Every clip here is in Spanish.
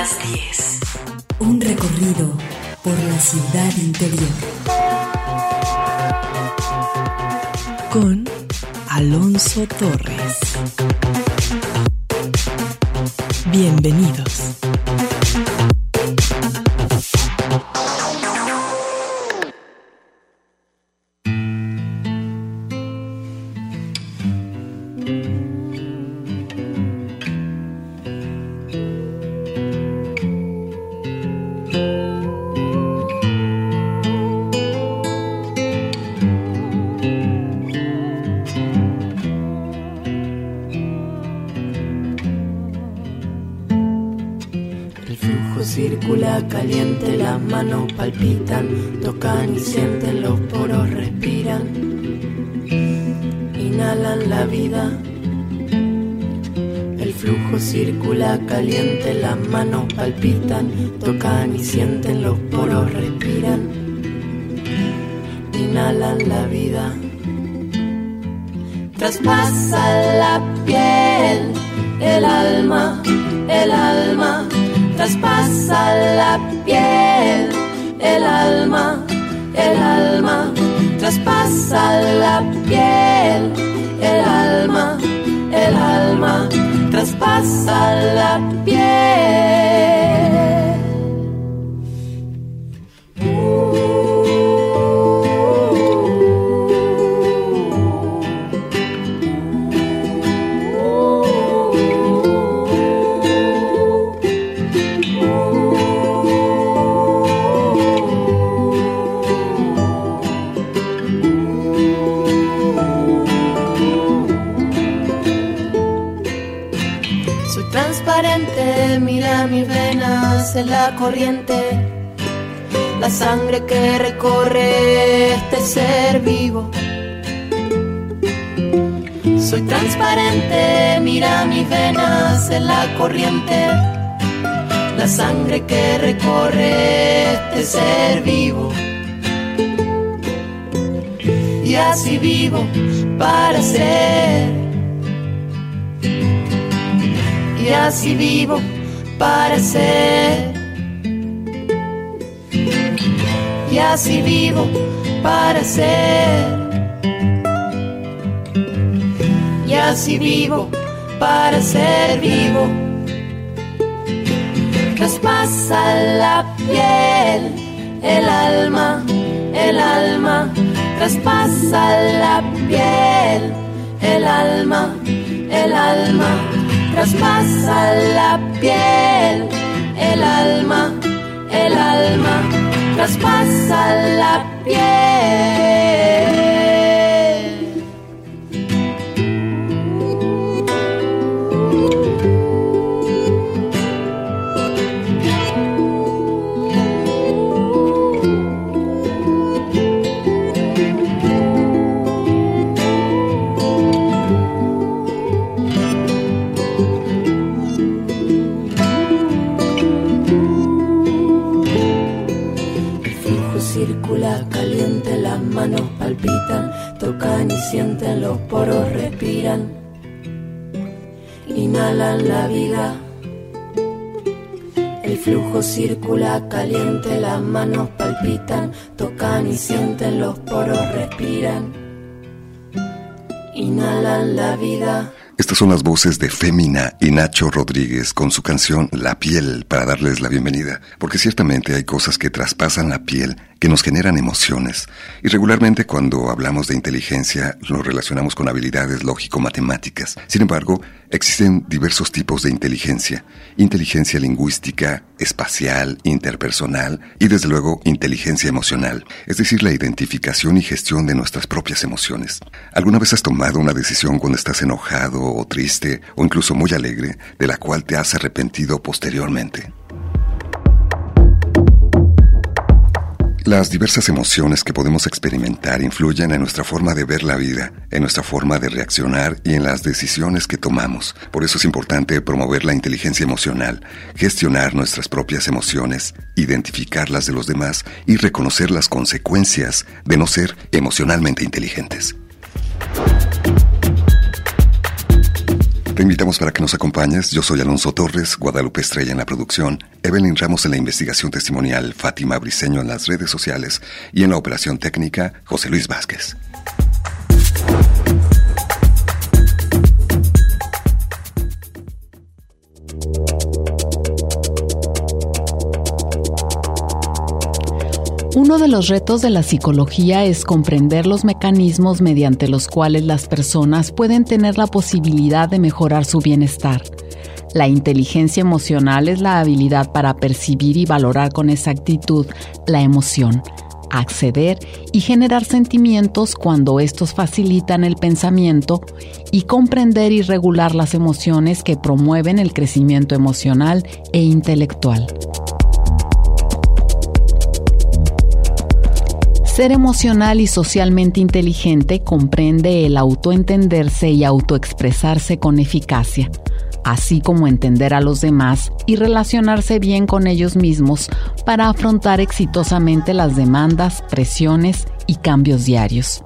las 10. Un recorrido por la ciudad interior. Con Alonso Torres. Bienvenidos. Traspasa la piel. La corriente, la sangre que recorre este ser vivo. Soy transparente, mira mis venas en la corriente, la sangre que recorre este ser vivo. Y así vivo para ser. Y así vivo para ser. Así vivo para ser. Y así vivo para ser vivo. Traspasa la piel, el alma, el alma. Traspasa la piel, el alma, el alma traspasa la piel, el alma, el alma, traspasa la piel. Sienten los poros, respiran, inhalan la vida. El flujo circula caliente, las manos palpitan, tocan y sienten los poros, respiran, inhalan la vida. Estas son las voces de Fémina y Nacho Rodríguez con su canción La piel para darles la bienvenida, porque ciertamente hay cosas que traspasan la piel que nos generan emociones. Y regularmente cuando hablamos de inteligencia lo relacionamos con habilidades lógico-matemáticas. Sin embargo, existen diversos tipos de inteligencia. Inteligencia lingüística, espacial, interpersonal y desde luego inteligencia emocional, es decir, la identificación y gestión de nuestras propias emociones. ¿Alguna vez has tomado una decisión cuando estás enojado o triste o incluso muy alegre de la cual te has arrepentido posteriormente? Las diversas emociones que podemos experimentar influyen en nuestra forma de ver la vida, en nuestra forma de reaccionar y en las decisiones que tomamos. Por eso es importante promover la inteligencia emocional, gestionar nuestras propias emociones, identificarlas de los demás y reconocer las consecuencias de no ser emocionalmente inteligentes. Te invitamos para que nos acompañes. Yo soy Alonso Torres, Guadalupe Estrella en la producción, Evelyn Ramos en la investigación testimonial, Fátima Briceño en las redes sociales y en la operación técnica, José Luis Vázquez. Uno de los retos de la psicología es comprender los mecanismos mediante los cuales las personas pueden tener la posibilidad de mejorar su bienestar. La inteligencia emocional es la habilidad para percibir y valorar con exactitud la emoción, acceder y generar sentimientos cuando estos facilitan el pensamiento y comprender y regular las emociones que promueven el crecimiento emocional e intelectual. Ser emocional y socialmente inteligente comprende el autoentenderse y autoexpresarse con eficacia, así como entender a los demás y relacionarse bien con ellos mismos para afrontar exitosamente las demandas, presiones y cambios diarios.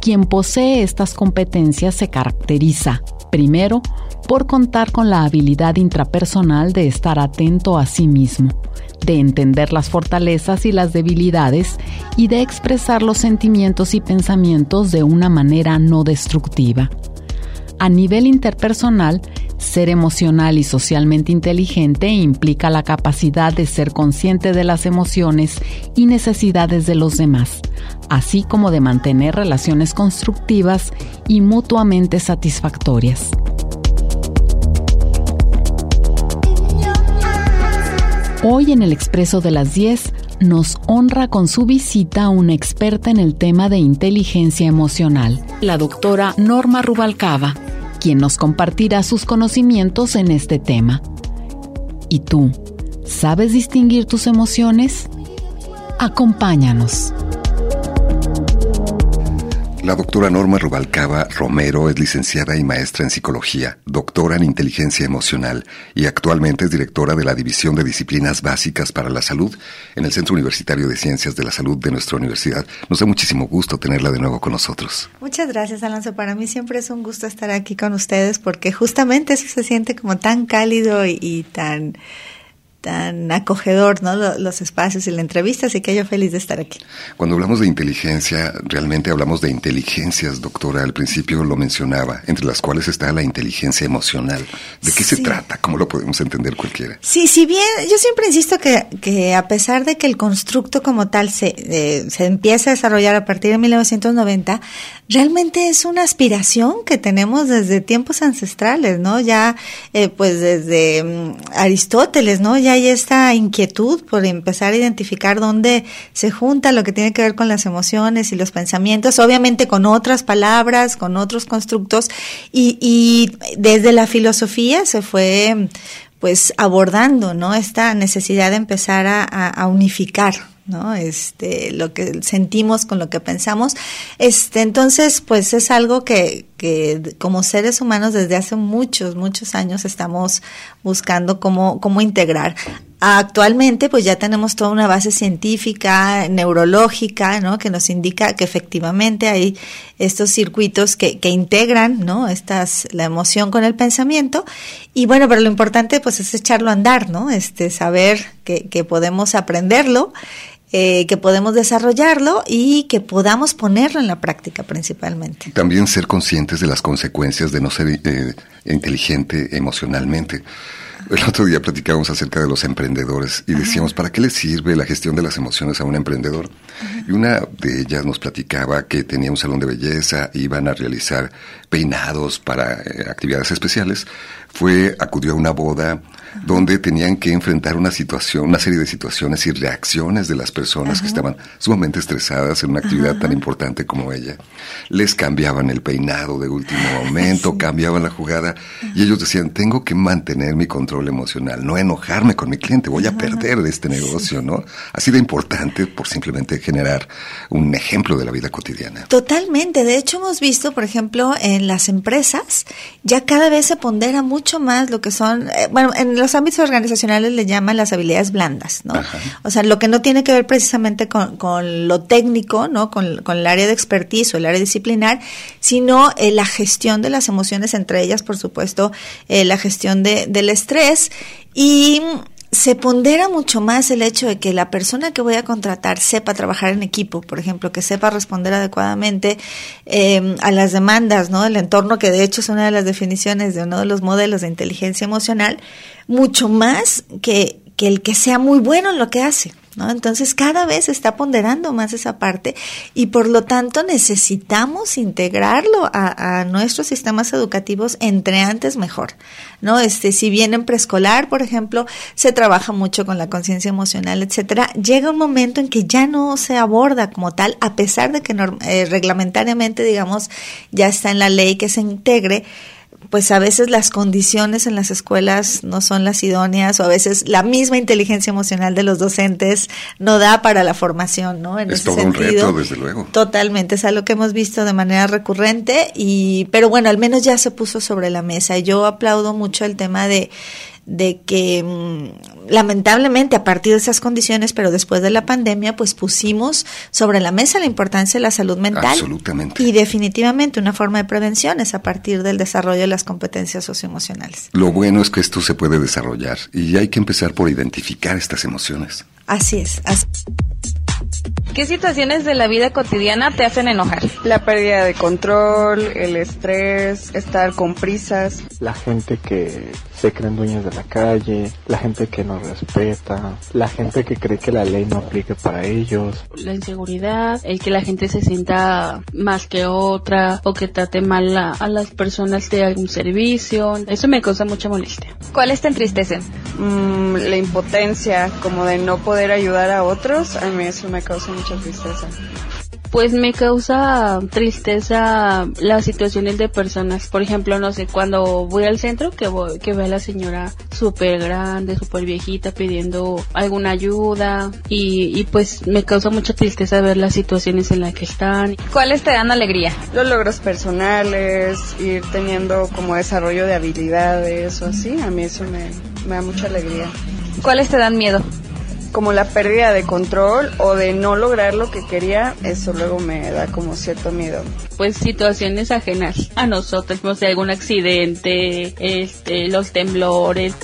Quien posee estas competencias se caracteriza, primero, por contar con la habilidad intrapersonal de estar atento a sí mismo, de entender las fortalezas y las debilidades y de expresar los sentimientos y pensamientos de una manera no destructiva. A nivel interpersonal, ser emocional y socialmente inteligente implica la capacidad de ser consciente de las emociones y necesidades de los demás, así como de mantener relaciones constructivas y mutuamente satisfactorias. Hoy en el Expreso de las 10 nos honra con su visita una experta en el tema de inteligencia emocional, la doctora Norma Rubalcaba, quien nos compartirá sus conocimientos en este tema. ¿Y tú, sabes distinguir tus emociones? Acompáñanos. La doctora Norma Rubalcaba Romero es licenciada y maestra en psicología, doctora en inteligencia emocional y actualmente es directora de la División de Disciplinas Básicas para la Salud en el Centro Universitario de Ciencias de la Salud de nuestra universidad. Nos da muchísimo gusto tenerla de nuevo con nosotros. Muchas gracias, Alonso. Para mí siempre es un gusto estar aquí con ustedes porque justamente eso se siente como tan cálido y, y tan tan acogedor, ¿no? Los espacios y la entrevista, así que yo feliz de estar aquí. Cuando hablamos de inteligencia, realmente hablamos de inteligencias, doctora. Al principio lo mencionaba, entre las cuales está la inteligencia emocional. ¿De qué se trata? ¿Cómo lo podemos entender cualquiera? Sí, si bien yo siempre insisto que, que a pesar de que el constructo como tal se, eh, se empieza a desarrollar a partir de 1990, realmente es una aspiración que tenemos desde tiempos ancestrales, ¿no? Ya, eh, pues desde um, Aristóteles, ¿no? Ya hay esta inquietud por empezar a identificar dónde se junta lo que tiene que ver con las emociones y los pensamientos, obviamente con otras palabras, con otros constructos, y, desde la filosofía se fue pues abordando, ¿no? Esta necesidad de empezar a unificar ¿no? Este, lo que sentimos con lo que pensamos. Este, entonces, pues es algo que, que como seres humanos desde hace muchos, muchos años estamos buscando cómo, cómo integrar. Actualmente, pues ya tenemos toda una base científica, neurológica, ¿no? Que nos indica que efectivamente hay estos circuitos que, que integran, ¿no? Estas, la emoción con el pensamiento. Y bueno, pero lo importante, pues, es echarlo a andar, ¿no? Este, saber que, que podemos aprenderlo eh, que podemos desarrollarlo y que podamos ponerlo en la práctica principalmente. También ser conscientes de las consecuencias de no ser eh, inteligente emocionalmente. El otro día platicábamos acerca de los emprendedores y decíamos, ¿para qué le sirve la gestión de las emociones a un emprendedor? Y una de ellas nos platicaba que tenía un salón de belleza, iban a realizar peinados para eh, actividades especiales, fue, acudió a una boda, donde tenían que enfrentar una situación, una serie de situaciones y reacciones de las personas que estaban sumamente estresadas en una actividad tan importante como ella. Les cambiaban el peinado de último momento, cambiaban la jugada y ellos decían, tengo que mantener mi control emocional, no enojarme con mi cliente, voy a perder este negocio, ¿no? Así de importante por simplemente generar un ejemplo de la vida cotidiana. Totalmente. De hecho, hemos visto, por ejemplo, en las empresas, ya cada vez se pondera mucho más lo que son, eh, bueno, en los ámbitos organizacionales le llaman las habilidades blandas, ¿no? O sea, lo que no tiene que ver precisamente con, con lo técnico, ¿no? Con, con, el área de expertise o el área disciplinar, sino eh, la gestión de las emociones, entre ellas, por supuesto, eh, la gestión de, del estrés y se pondera mucho más el hecho de que la persona que voy a contratar sepa trabajar en equipo, por ejemplo, que sepa responder adecuadamente eh, a las demandas, ¿no? Del entorno, que de hecho es una de las definiciones de uno de los modelos de inteligencia emocional, mucho más que, que el que sea muy bueno en lo que hace. ¿No? Entonces cada vez se está ponderando más esa parte y por lo tanto necesitamos integrarlo a, nuestros sistemas educativos entre antes mejor, ¿no? Este, si bien en preescolar, por ejemplo, se trabaja mucho con la conciencia emocional, etcétera, llega un momento en que ya no se aborda como tal, a pesar de que eh, reglamentariamente, digamos, ya está en la ley que se integre, pues a veces las condiciones en las escuelas no son las idóneas o a veces la misma inteligencia emocional de los docentes no da para la formación, ¿no? En es todo un reto, desde luego. Totalmente, es algo que hemos visto de manera recurrente y, pero bueno, al menos ya se puso sobre la mesa. y Yo aplaudo mucho el tema de de que mm, lamentablemente a partir de esas condiciones, pero después de la pandemia, pues pusimos sobre la mesa la importancia de la salud mental. Absolutamente. Y definitivamente una forma de prevención es a partir del desarrollo de las competencias socioemocionales. Lo bueno es que esto se puede desarrollar y hay que empezar por identificar estas emociones. Así es. Así. ¿Qué situaciones de la vida cotidiana te hacen enojar? La pérdida de control, el estrés, estar con prisas. La gente que se creen dueños de la calle, la gente que no respeta, la gente que cree que la ley no aplique para ellos. La inseguridad, el que la gente se sienta más que otra o que trate mal a, a las personas de algún servicio. Eso me causa mucha molestia. ¿Cuáles te entristecen? Mm, la impotencia, como de no poder ayudar a otros, a mí eso me causa mucha tristeza. Pues me causa tristeza las situaciones de personas. Por ejemplo, no sé, cuando voy al centro que voy, que veo a la señora súper grande, súper viejita pidiendo alguna ayuda y, y pues me causa mucha tristeza ver las situaciones en las que están. ¿Cuáles te dan alegría? Los logros personales, ir teniendo como desarrollo de habilidades o así, a mí eso me, me da mucha alegría. ¿Cuáles te dan miedo? Como la pérdida de control o de no lograr lo que quería, eso luego me da como cierto miedo. Pues situaciones ajenas a nosotros, no sé, algún accidente, este, los temblores.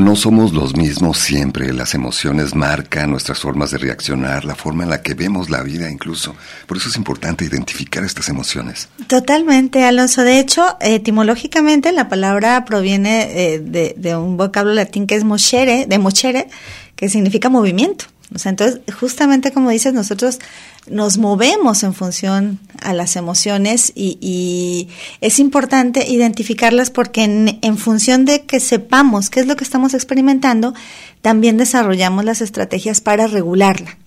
No somos los mismos siempre, las emociones marcan nuestras formas de reaccionar, la forma en la que vemos la vida incluso. Por eso es importante identificar estas emociones. Totalmente, Alonso. De hecho, etimológicamente la palabra proviene eh, de, de, un vocablo latín que es mochere, de mochere, que significa movimiento. Entonces, justamente como dices, nosotros nos movemos en función a las emociones y, y es importante identificarlas porque en, en, función de que sepamos qué es lo que estamos experimentando, también desarrollamos las estrategias para regularla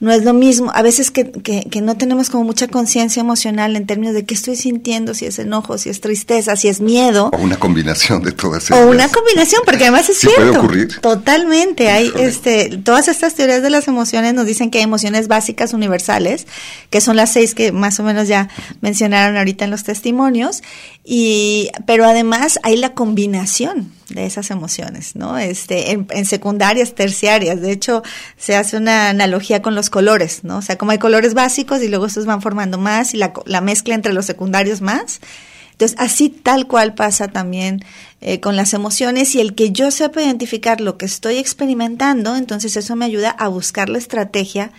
no es lo mismo, a veces que, que, que no tenemos como mucha conciencia emocional en términos de qué estoy sintiendo, si es enojo, si es tristeza, si es miedo. O una combinación de todas esas. O una combinación, porque además es sí cierto. Puede ocurrir. Totalmente. Hay, este, todas estas teorías de las emociones nos dicen que hay emociones básicas universales, que son las seis que más o menos ya mencionaron ahorita en los testimonios, y, pero además hay la combinación de esas emociones, ¿no? Este, en, en, secundarias, terciarias. De hecho, se hace una analogía con los colores, ¿no? O sea, como hay colores básicos y luego estos van formando más y la, la mezcla entre los secundarios más. Entonces, así tal cual pasa también eh, con las emociones y el que yo sepa identificar lo que estoy experimentando, entonces eso me ayuda a buscar la estrategia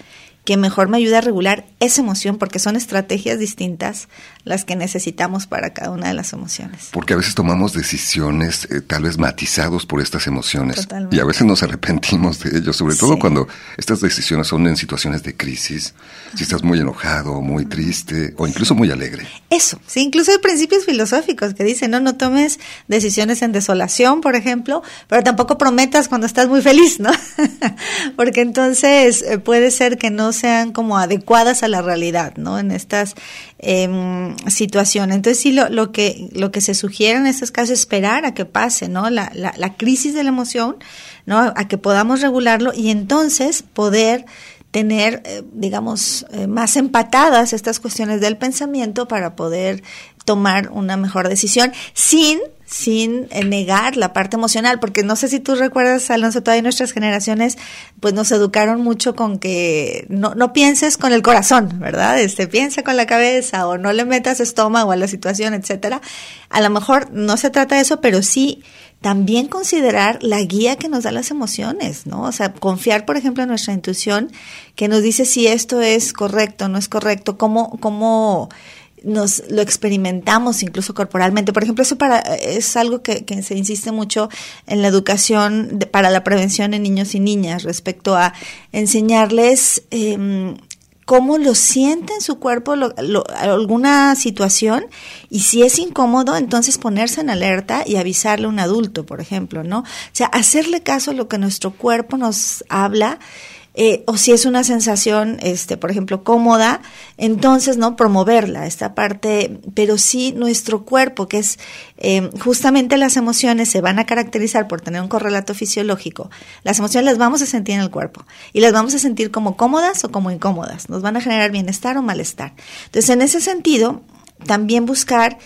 que mejor me ayuda a regular esa emoción, porque son estrategias distintas las que necesitamos para cada una de las emociones. Porque a veces tomamos decisiones eh, tal vez matizados por estas emociones Totalmente. y a veces nos arrepentimos de ello, sobre todo sí. cuando estas decisiones son en situaciones de crisis, si estás muy enojado, muy triste o incluso muy alegre. Eso, sí, incluso hay principios filosóficos que dicen, no, no tomes decisiones en desolación, por ejemplo, pero tampoco prometas cuando estás muy feliz, ¿no? porque entonces eh, puede ser que no sean como adecuadas a la realidad, ¿no? En estas eh, situaciones. Entonces sí, lo, lo, que, lo que se sugiere en estos casos es esperar a que pase, ¿no? La, la, la crisis de la emoción, ¿no? A que podamos regularlo y entonces poder tener, eh, digamos, eh, más empatadas estas cuestiones del pensamiento para poder tomar una mejor decisión sin sin eh, negar la parte emocional, porque no sé si tú recuerdas, Alonso, todavía nuestras generaciones, pues nos educaron mucho con que no, no pienses con el corazón, ¿verdad? Este, piensa con la cabeza o no le metas estómago a la situación, etcétera. A lo mejor no se trata de eso, pero sí también considerar la guía que nos da las emociones, ¿no? O sea, confiar, por ejemplo, en nuestra intuición que nos dice si esto es correcto, no es correcto, cómo, cómo nos lo experimentamos incluso corporalmente. Por ejemplo, eso para, es algo que, que se insiste mucho en la educación para la prevención en niños y niñas respecto a enseñarles eh, cómo lo siente en su cuerpo lo, alguna situación y si es incómodo, entonces ponerse en alerta y avisarle a un adulto, por ejemplo, ¿no? O sea, hacerle caso a lo que nuestro cuerpo nos habla eh, o si es una sensación, este, por ejemplo, cómoda, entonces, ¿no? Promoverla, esta parte, pero sí nuestro cuerpo, que es eh, justamente las emociones se van a caracterizar por tener un correlato fisiológico. Las emociones las vamos a sentir en el cuerpo y las vamos a sentir como cómodas o como incómodas. Nos van a generar bienestar o malestar. Entonces, en ese sentido, también buscar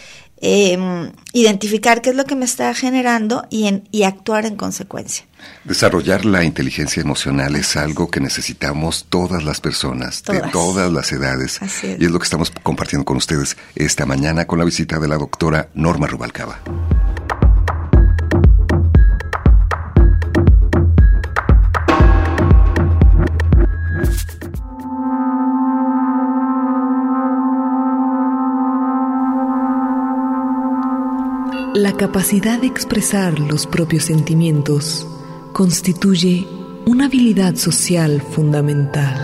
eh, identificar qué es lo que me está generando y, en, y actuar en consecuencia. Desarrollar la inteligencia emocional es algo que necesitamos todas las personas, todas. de todas las edades. Así es. Y es lo que estamos compartiendo con ustedes esta mañana con la visita de la doctora Norma Rubalcaba. La capacidad de expresar los propios sentimientos constituye una habilidad social fundamental.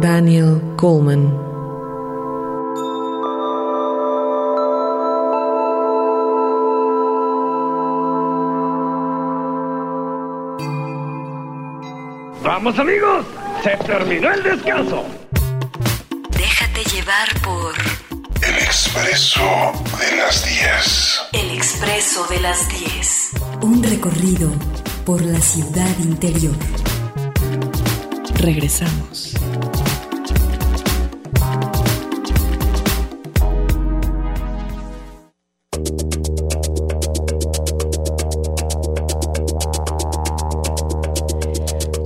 Daniel Coleman Vamos amigos, se terminó el descanso. Déjate llevar por expreso de las 10. El expreso de las 10. Un recorrido por la ciudad interior. Regresamos.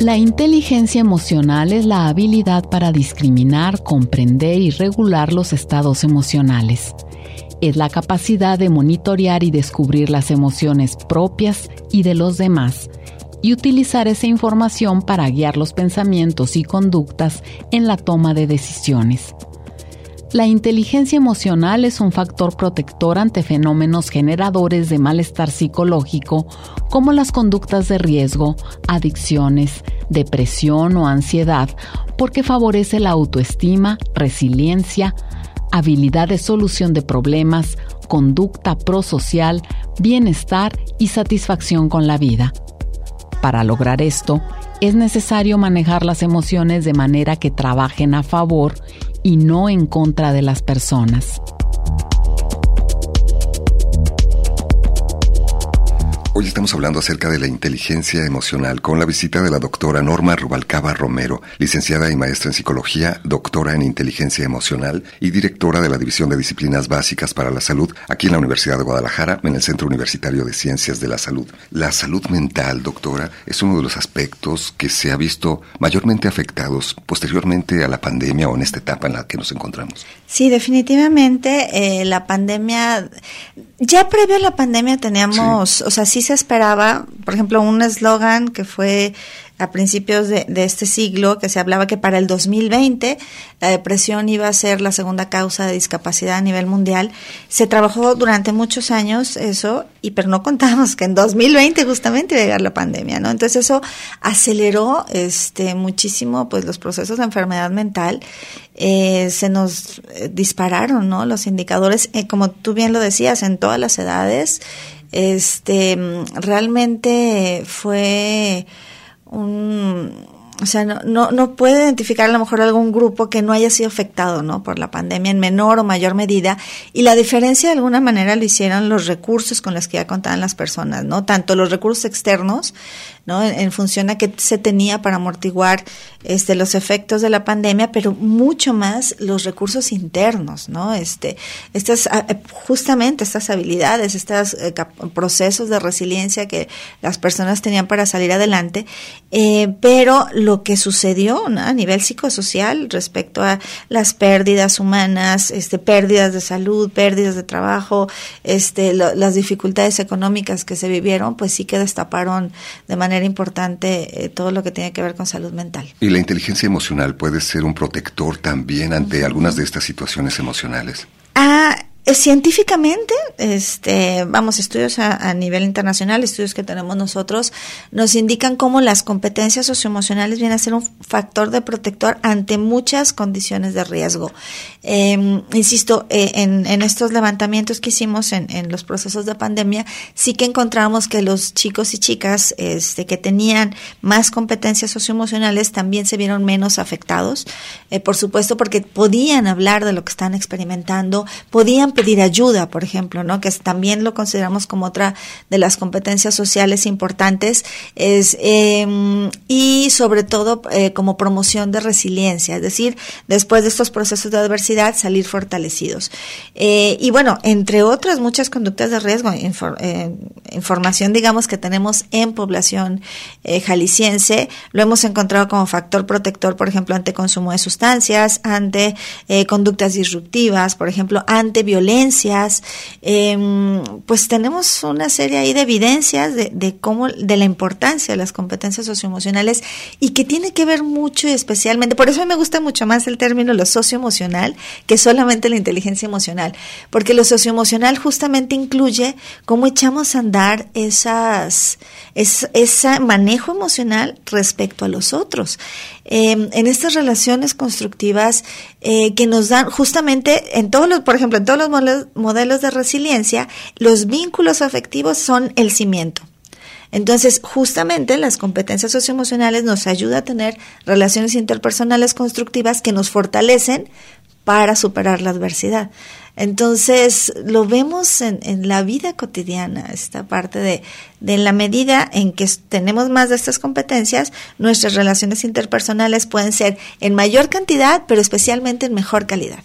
La inteligencia emocional es la habilidad para discriminar, comprender y regular los estados emocionales. Es la capacidad de monitorear y descubrir las emociones propias y de los demás y utilizar esa información para guiar los pensamientos y conductas en la toma de decisiones. La inteligencia emocional es un factor protector ante fenómenos generadores de malestar psicológico como las conductas de riesgo, adicciones, depresión o ansiedad, porque favorece la autoestima, resiliencia, habilidad de solución de problemas, conducta prosocial, bienestar y satisfacción con la vida. Para lograr esto, es necesario manejar las emociones de manera que trabajen a favor y no en contra de las personas. Hoy estamos hablando acerca de la inteligencia emocional con la visita de la doctora Norma Rubalcaba Romero, licenciada y maestra en psicología, doctora en inteligencia emocional y directora de la División de Disciplinas Básicas para la Salud aquí en la Universidad de Guadalajara, en el Centro Universitario de Ciencias de la Salud. La salud mental, doctora, es uno de los aspectos que se ha visto mayormente afectados posteriormente a la pandemia o en esta etapa en la que nos encontramos. Sí, definitivamente eh, la pandemia, ya previo a la pandemia teníamos, sí. o sea, sí se esperaba, por ejemplo, un eslogan que fue a principios de, este siglo, que se hablaba que para el 2020 la depresión iba a ser la segunda causa de discapacidad a nivel mundial. Se trabajó durante muchos años eso, y pero no contábamos que en 2020 justamente iba a llegar la pandemia, ¿no? Entonces eso aceleró este muchísimo pues los procesos de enfermedad mental. Eh, se nos dispararon, ¿no? Los indicadores, eh, como tú bien lo decías, en todas las edades Este, realmente fue un, o sea, no, no, no puede identificar a lo mejor algún grupo que no haya sido afectado, ¿no? Por la pandemia en menor o mayor medida. Y la diferencia de alguna manera lo hicieron los recursos con los que ya contaban las personas, ¿no? Tanto los recursos externos, ¿no? En, función a que se tenía para amortiguar este, los efectos de la pandemia, pero mucho más los recursos internos, ¿no? Este, estas, ah, eh, justamente estas habilidades, estos eh, procesos de resiliencia que las personas tenían para salir adelante, eh, pero lo que sucedió a nivel psicosocial respecto a las pérdidas humanas, este, pérdidas de salud, pérdidas de trabajo, este, las dificultades económicas que se vivieron, pues sí que destaparon de manera importante eh, todo lo que tiene que ver con salud mental. ¿Y la inteligencia emocional puede ser un protector también ante algunas de estas situaciones emocionales? Ah, científicamente, este, vamos, estudios a, nivel internacional, estudios que tenemos nosotros, nos indican cómo las competencias socioemocionales vienen a ser un factor de protector ante muchas condiciones de riesgo. Em, insisto, eh, en, estos levantamientos que hicimos en, los procesos de pandemia, sí que encontramos que los chicos y chicas este, que tenían más competencias socioemocionales también se vieron menos afectados, eh, por supuesto, porque podían hablar de lo que están experimentando, podían pedir ayuda, por ejemplo, ¿no? Que también lo consideramos como otra de las competencias sociales importantes, es, em, y sobre todo eh, como promoción de resiliencia, es decir, después de estos procesos de adversidad, salir fortalecidos. Eh, y bueno, entre otras muchas conductas de riesgo, eh, información, digamos, que tenemos en población jalisciense, lo hemos encontrado como factor protector, por ejemplo, ante consumo de sustancias, ante conductas disruptivas, por ejemplo, ante violencia violencias, em, pues tenemos una serie ahí de evidencias de, de, cómo, de la importancia de las competencias socioemocionales y que tiene que ver mucho y especialmente, por eso me gusta mucho más el término lo socioemocional que solamente la inteligencia emocional, porque lo socioemocional justamente incluye cómo echamos a andar esas, ese manejo emocional respecto a los otros. Em, en estas relaciones constructivas eh, que nos dan justamente en todos los, por ejemplo, en todos los modelos, de resiliencia, los vínculos afectivos son el cimiento. Entonces, justamente las competencias socioemocionales nos ayuda a tener relaciones interpersonales constructivas que nos fortalecen para superar la adversidad. Entonces, lo vemos en, en, la vida cotidiana, esta parte de, de la medida en que tenemos más de estas competencias, nuestras relaciones interpersonales pueden ser en mayor cantidad, pero especialmente en mejor calidad.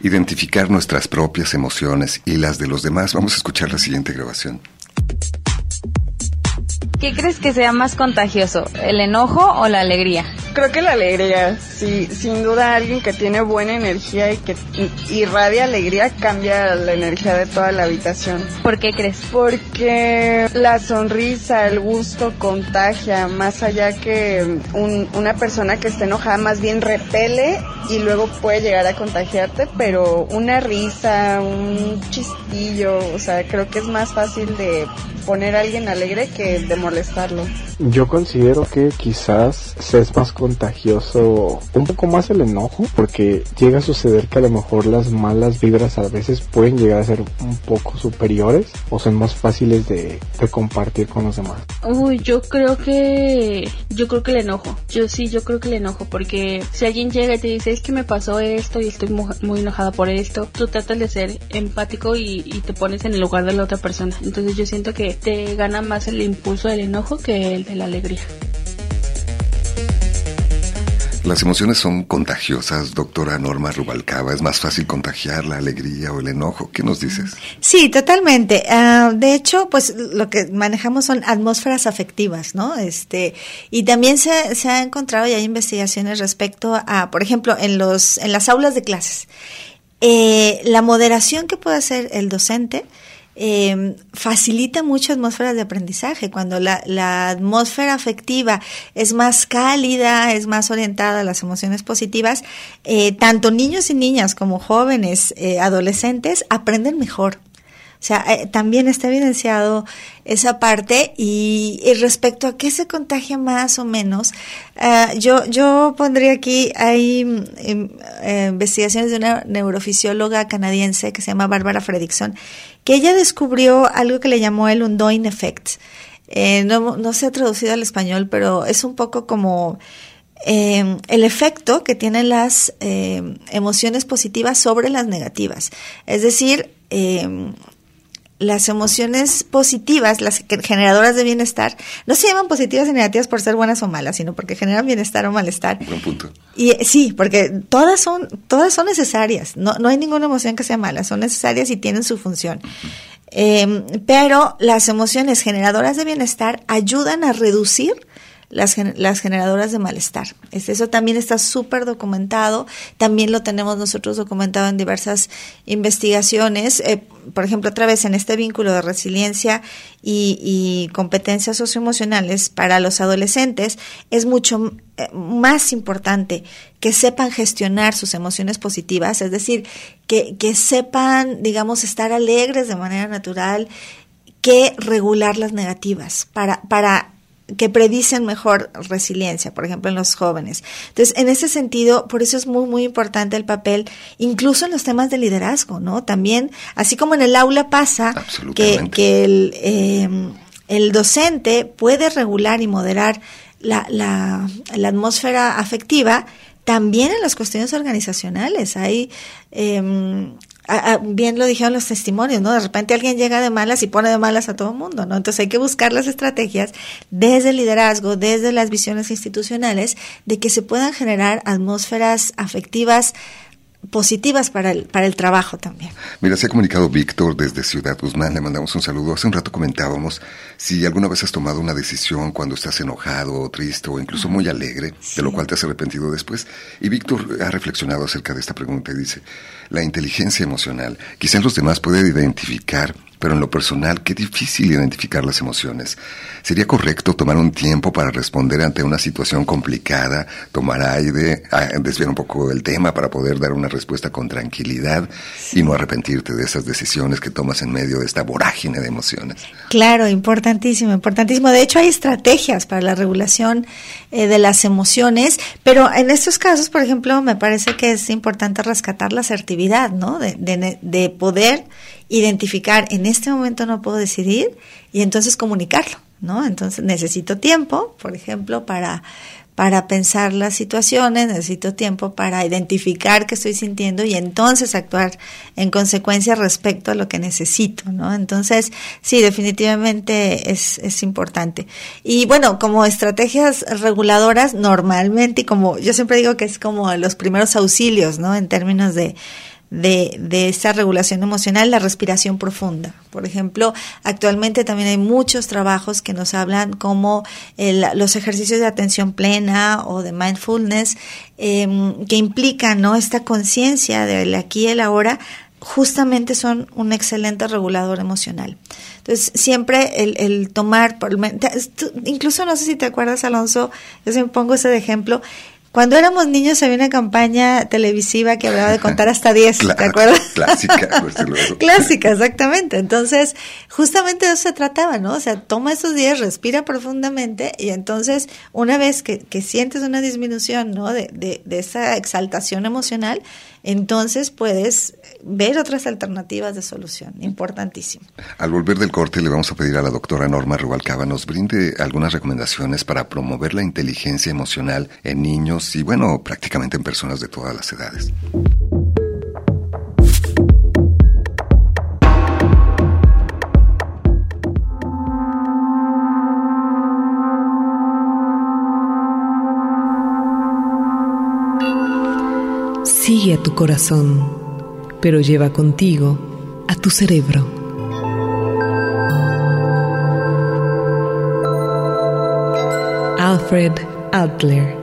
Identificar nuestras propias emociones y las de los demás. Vamos a escuchar la siguiente grabación. ¿Qué crees que sea más contagioso, el enojo o la alegría? Creo que la alegría, sí, sin duda alguien que tiene buena energía y que irradia alegría cambia la energía de toda la habitación. ¿Por qué crees? Porque la sonrisa, el gusto contagia, más allá que una persona que esté enojada más bien repele y luego puede llegar a contagiarte, pero una risa, un chistillo, o sea, creo que es más fácil de poner a alguien alegre que de molestarlo. Yo considero que quizás se es más contagioso un poco más el enojo, porque llega a suceder que a lo mejor las malas vibras a veces pueden llegar a ser un poco superiores o son más fáciles de, compartir con los demás. Uy, yo creo que yo creo que el enojo. Yo sí, yo creo que el enojo, porque si alguien llega y te dice es que me pasó esto y estoy muy, enojada por esto, tú tratas de ser empático y, y te pones en el lugar de la otra persona. Entonces yo siento que te gana más el impulso del enojo que el de la alegría. Las emociones son contagiosas, doctora Norma Rubalcaba. ¿Es más fácil contagiar la alegría o el enojo? ¿Qué nos dices? Sí, totalmente. Ah, de hecho, pues lo que manejamos son atmósferas afectivas, ¿no? Este, y también se, se ha encontrado y hay investigaciones respecto a, por ejemplo, en, los, en las aulas de clases. Eh, la moderación que puede hacer el docente eh, facilita mucho atmósferas de aprendizaje. Cuando la, atmósfera afectiva es más cálida, es más orientada a las emociones positivas, eh, tanto niños y niñas como jóvenes, eh, adolescentes, aprenden mejor. O sea, eh, también está evidenciado esa parte y, respecto a qué se contagia más o menos, uh, yo, yo pondría aquí, hay um, investigaciones de una neurofisióloga canadiense que se llama Bárbara Fredrickson, que ella descubrió algo que le llamó el Undoing Effect. Eh, no, se ha traducido al español, pero es un poco como eh, el efecto que tienen las eh, emociones positivas sobre las negativas. Es decir, eh, las emociones positivas, las generadoras de bienestar, no se llaman positivas y negativas por ser buenas o malas, sino porque generan bienestar o malestar. Buen punto. Y sí, porque todas son, todas son necesarias. No, no hay ninguna emoción que sea mala, son necesarias y tienen su función. pero las emociones generadoras de bienestar ayudan a reducir las, las generadoras de malestar. Eso también está súper documentado, también lo tenemos nosotros documentado en diversas investigaciones, eh, por ejemplo, otra vez en este vínculo de resiliencia y, y competencias socioemocionales para los adolescentes, es mucho eh, más importante que sepan gestionar sus emociones positivas, es decir, que, que sepan, digamos, estar alegres de manera natural, que regular las negativas para, para que predicen mejor resiliencia, por ejemplo, en los jóvenes. Entonces, en ese sentido, por eso es muy, muy importante el papel, incluso en los temas de liderazgo, ¿no? También, así como en el aula pasa que, que el, eh, el docente puede regular y moderar la, la, la atmósfera afectiva, también en las cuestiones organizacionales. Hay eh, bien lo dijeron los testimonios, ¿no? De repente alguien llega de malas y pone de malas a todo el mundo, ¿no? Entonces hay que buscar las estrategias desde el liderazgo, desde las visiones institucionales, de que se puedan generar atmósferas afectivas positivas para el, para el trabajo también. Mira, se ha comunicado Víctor desde Ciudad Guzmán, le mandamos un saludo. Hace un rato comentábamos si alguna vez has tomado una decisión cuando estás enojado o triste o incluso muy alegre, de lo cual te has arrepentido después. Y Víctor ha reflexionado acerca de esta pregunta y dice, la inteligencia emocional. Quizás los demás pueden identificar, pero en lo personal, qué difícil identificar las emociones. ¿Sería correcto tomar un tiempo para responder ante una situación complicada, tomar aire, desviar un poco el tema para poder dar una respuesta con tranquilidad y no arrepentirte de esas decisiones que tomas en medio de esta vorágine de emociones? Claro, importantísimo, importantísimo. De hecho, hay estrategias para la regulación eh, de las emociones, pero en estos casos, por ejemplo, me parece que es importante rescatar la asertividad, ¿no? De, de, de poder identificar, en este momento no puedo decidir y entonces comunicarlo, ¿no? Entonces necesito tiempo, por ejemplo, para para pensar las situaciones, necesito tiempo para identificar qué estoy sintiendo y entonces actuar en consecuencia respecto a lo que necesito, ¿no? Entonces, sí, definitivamente es, es importante. Y bueno, como estrategias reguladoras, normalmente, y como yo siempre digo que es como los primeros auxilios, ¿no? En términos de, de, de esa regulación emocional, la respiración profunda. Por ejemplo, actualmente también hay muchos trabajos que nos hablan como los ejercicios de atención plena o de mindfulness em, que implican ¿no? esta conciencia del aquí y el ahora justamente son un excelente regulador emocional. Entonces, siempre el, el tomar, incluso no sé si te acuerdas, Alonso, yo siempre pongo ese de ejemplo, cuando éramos niños había una campaña televisiva que hablaba de contar hasta 10, ¿te acuerdas? Clásica, Clásica, exactamente. Entonces, justamente de eso se trataba, ¿no? O sea, toma esos 10, respira profundamente y entonces, una vez que, que sientes una disminución, ¿no? De, de, de esa exaltación emocional, entonces puedes ver otras alternativas de solución. Importantísimo. Al volver del corte le vamos a pedir a la doctora Norma Rubalcaba nos brinde algunas recomendaciones para promover la inteligencia emocional en niños y bueno, prácticamente en personas de todas las edades. Sigue a tu corazón, pero lleva contigo a tu cerebro. Alfred Adler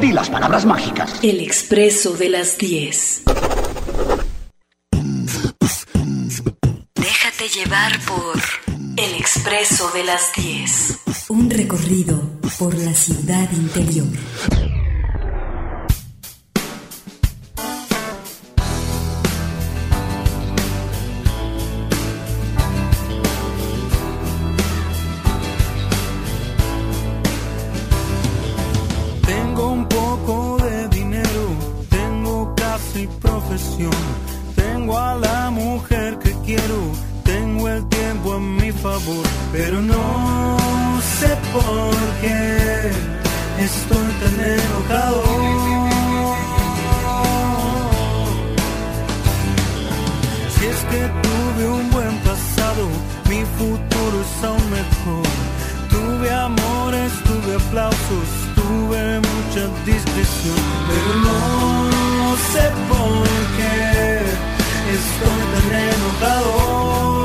Di las palabras mágicas. El expreso de las 10. De las 10. Un recorrido por la ciudad interior. Tuve aplausos, tuve mucha discreción, pero no sé por qué estoy tan enojado.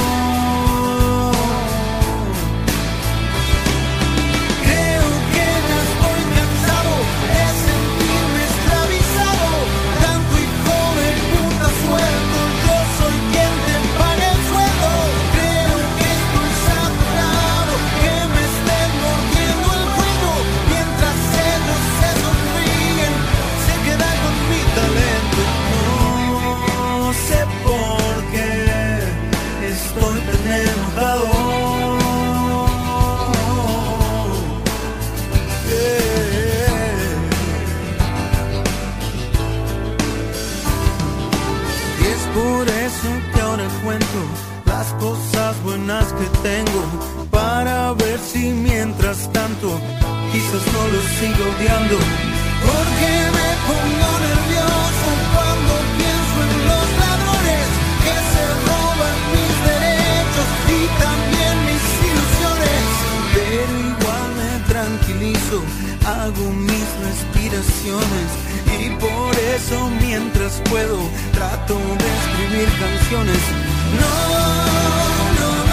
Sigo odiando. Porque me pongo nervioso cuando pienso en los ladrones que se roban mis derechos y también mis ilusiones. Pero igual me tranquilizo, hago mis respiraciones y por eso mientras puedo trato de escribir canciones. No,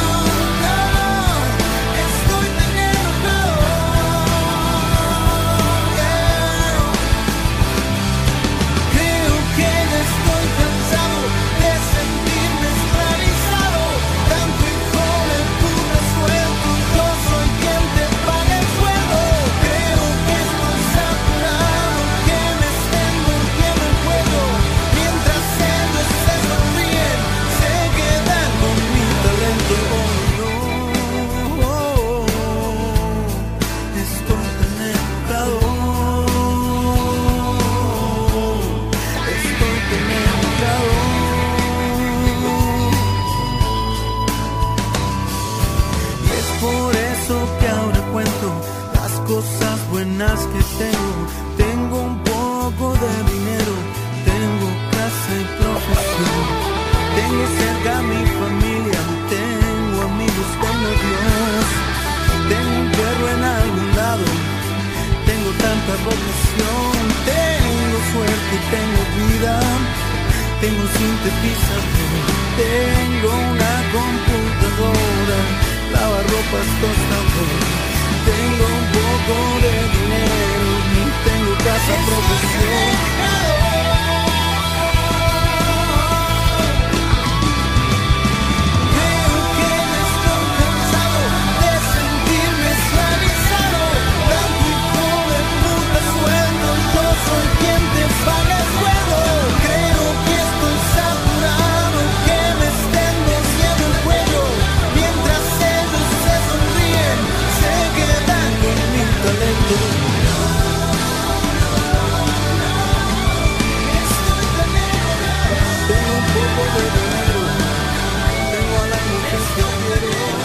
Tengo un poco de dinero, tengo a la mujer que quiero,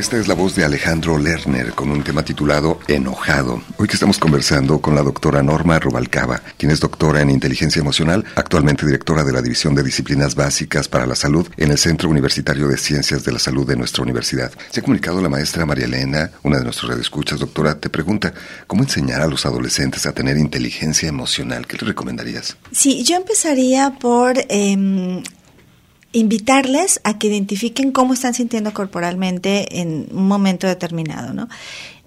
Esta es la voz de Alejandro Lerner con un tema titulado Enojado. Hoy que estamos conversando con la doctora Norma Rubalcaba, quien es doctora en inteligencia emocional, actualmente directora de la División de Disciplinas Básicas para la Salud en el Centro Universitario de Ciencias de la Salud de nuestra universidad. Se ha comunicado la maestra María Elena, una de nuestros radioescuchas, doctora, te pregunta, ¿cómo enseñar a los adolescentes a tener inteligencia emocional? ¿Qué le recomendarías? Sí, yo empezaría por em, invitarles a que identifiquen cómo están sintiendo corporalmente en un momento determinado, ¿no?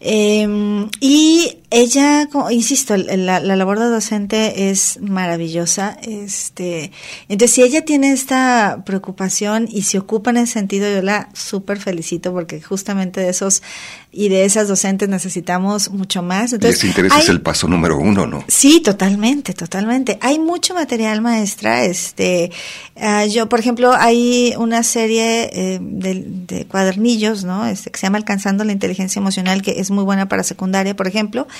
Eh, y ella, insisto, la, la, labor de docente es maravillosa. Este, entonces, si ella tiene esta preocupación y se ocupa en ese sentido, yo la súper felicito porque justamente de esos y de esas docentes necesitamos mucho más. Entonces, ese interés es el paso número uno, ¿no? Sí, totalmente, totalmente. Hay mucho material, maestra. Este, uh, yo, por ejemplo, hay una serie eh, de, de, cuadernillos, ¿no? Este, que se llama Alcanzando la Inteligencia Emocional, que es muy buena para secundaria, por ejemplo.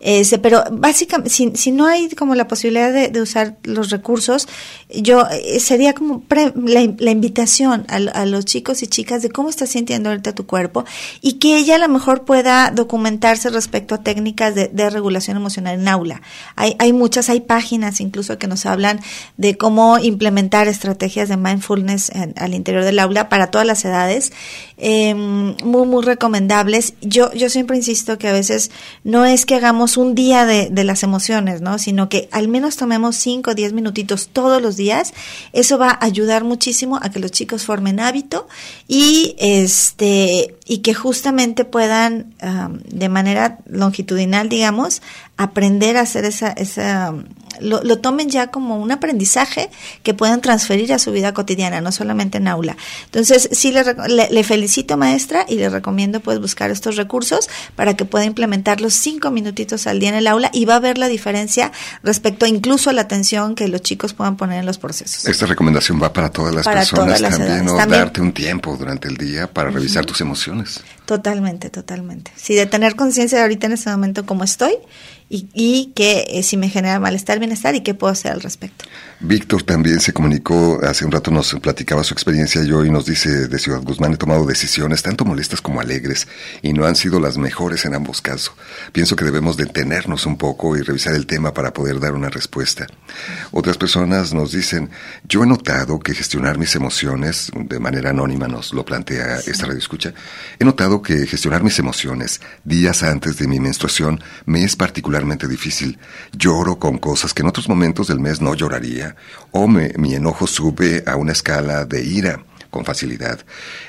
Este, pero básicamente, si, si no hay como la posibilidad de, usar los recursos, yo eh, sería como pre, la, la, invitación a, a, los chicos y chicas de cómo estás sintiendo ahorita tu cuerpo y que ella a lo mejor pueda documentarse respecto a técnicas de, regulación emocional en aula. Hay, hay muchas, hay páginas incluso que nos hablan de cómo implementar estrategias de mindfulness al interior del aula para todas las edades, eh, muy, muy recomendables. Yo, yo siempre insisto que a veces no es que hagamos un día de, las emociones, ¿no? Sino que al menos tomemos 5 o 10 minutitos todos los días. Eso va a ayudar muchísimo a que los chicos formen hábito y este y que justamente puedan um, de manera longitudinal, digamos, aprender a hacer esa, esa lo, lo, tomen ya como un aprendizaje que puedan transferir a su vida cotidiana, no solamente en aula. Entonces, sí le, le, le, felicito maestra y le recomiendo pues buscar estos recursos para que pueda implementar los cinco minutitos al día en el aula y va a ver la diferencia respecto incluso a la atención que los chicos puedan poner en los procesos. Esta recomendación va para todas las para personas todas las también, ¿no? también. Darte un tiempo durante el día para revisar uh -huh. tus emociones. Totalmente, totalmente. Sí, de tener conciencia de ahorita en este momento cómo estoy y, y que eh, si me genera malestar, bienestar y qué puedo hacer al respecto. Víctor también se comunicó, hace un rato nos platicaba su experiencia y hoy nos dice de Ciudad Guzmán he tomado decisiones tanto molestas como alegres y no han sido las mejores en ambos casos. Pienso que debemos detenernos un poco y revisar el tema para poder dar una respuesta. Otras personas nos dicen, yo he notado que gestionar mis emociones, de manera anónima nos lo plantea esta radio escucha, he notado que gestionar mis emociones días antes de mi menstruación me es particularmente difícil. Lloro con cosas que en otros momentos del mes no lloraría o mi enojo sube a una escala de ira con facilidad.